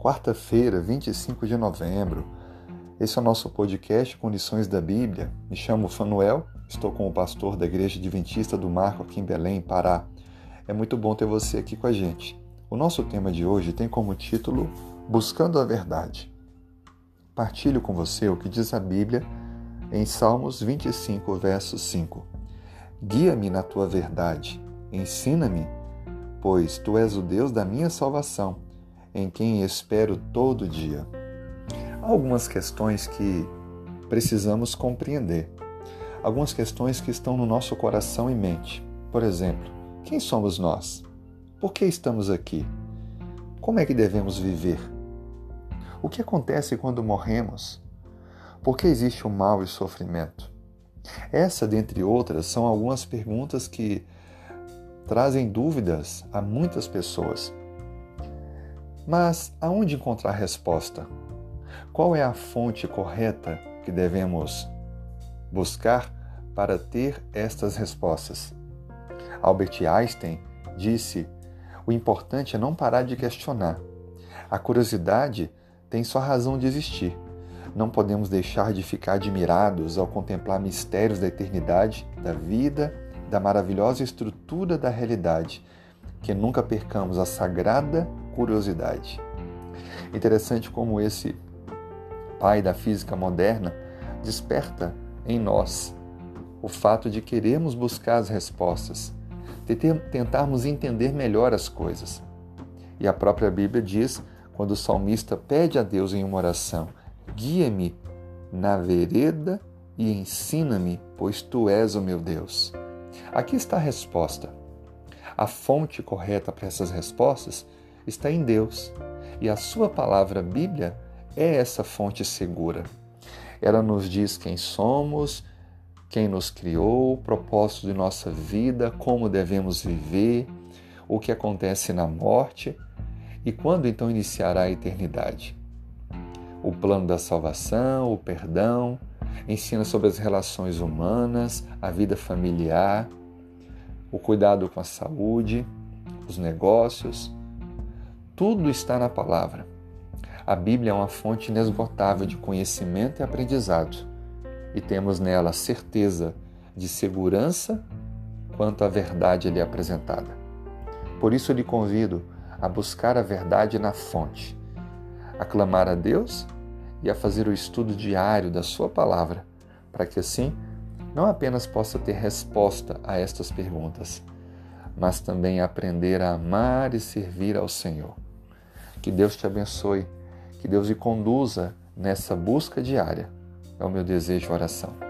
quarta-feira, 25 de novembro. Esse é o nosso podcast Condições da Bíblia. Me chamo Fanuel, estou com o pastor da Igreja Adventista do Marco aqui em Belém, Pará. É muito bom ter você aqui com a gente. O nosso tema de hoje tem como título Buscando a Verdade. Partilho com você o que diz a Bíblia em Salmos 25, verso 5. Guia-me na tua verdade, ensina-me, pois tu és o Deus da minha salvação, em quem espero todo dia. Há algumas questões que precisamos compreender, algumas questões que estão no nosso coração e mente. Por exemplo, quem somos nós? Por que estamos aqui? Como é que devemos viver? O que acontece quando morremos? Por que existe o mal e o sofrimento? Essa, dentre outras, são algumas perguntas que trazem dúvidas a muitas pessoas. Mas aonde encontrar resposta? Qual é a fonte correta que devemos buscar para ter estas respostas? Albert Einstein disse: o importante é não parar de questionar. A curiosidade tem sua razão de existir. Não podemos deixar de ficar admirados ao contemplar mistérios da eternidade, da vida, da maravilhosa estrutura da realidade, que nunca percamos a sagrada curiosidade. Interessante como esse pai da física moderna desperta em nós o fato de queremos buscar as respostas, tentarmos entender melhor as coisas. E a própria Bíblia diz, quando o salmista pede a Deus em uma oração: Guia-me na vereda e ensina-me, pois tu és o meu Deus. Aqui está a resposta. A fonte correta para essas respostas está em Deus, e a sua palavra Bíblia é essa fonte segura. Ela nos diz quem somos, quem nos criou, o propósito de nossa vida, como devemos viver, o que acontece na morte e quando então iniciará a eternidade o plano da salvação, o perdão, ensina sobre as relações humanas, a vida familiar, o cuidado com a saúde, os negócios. Tudo está na palavra. A Bíblia é uma fonte inesgotável de conhecimento e aprendizado, e temos nela certeza de segurança quanto à verdade ali apresentada. Por isso, lhe convido a buscar a verdade na fonte a clamar a Deus e a fazer o estudo diário da Sua palavra, para que assim não apenas possa ter resposta a estas perguntas, mas também aprender a amar e servir ao Senhor. Que Deus te abençoe, que Deus lhe conduza nessa busca diária. É o meu desejo e oração.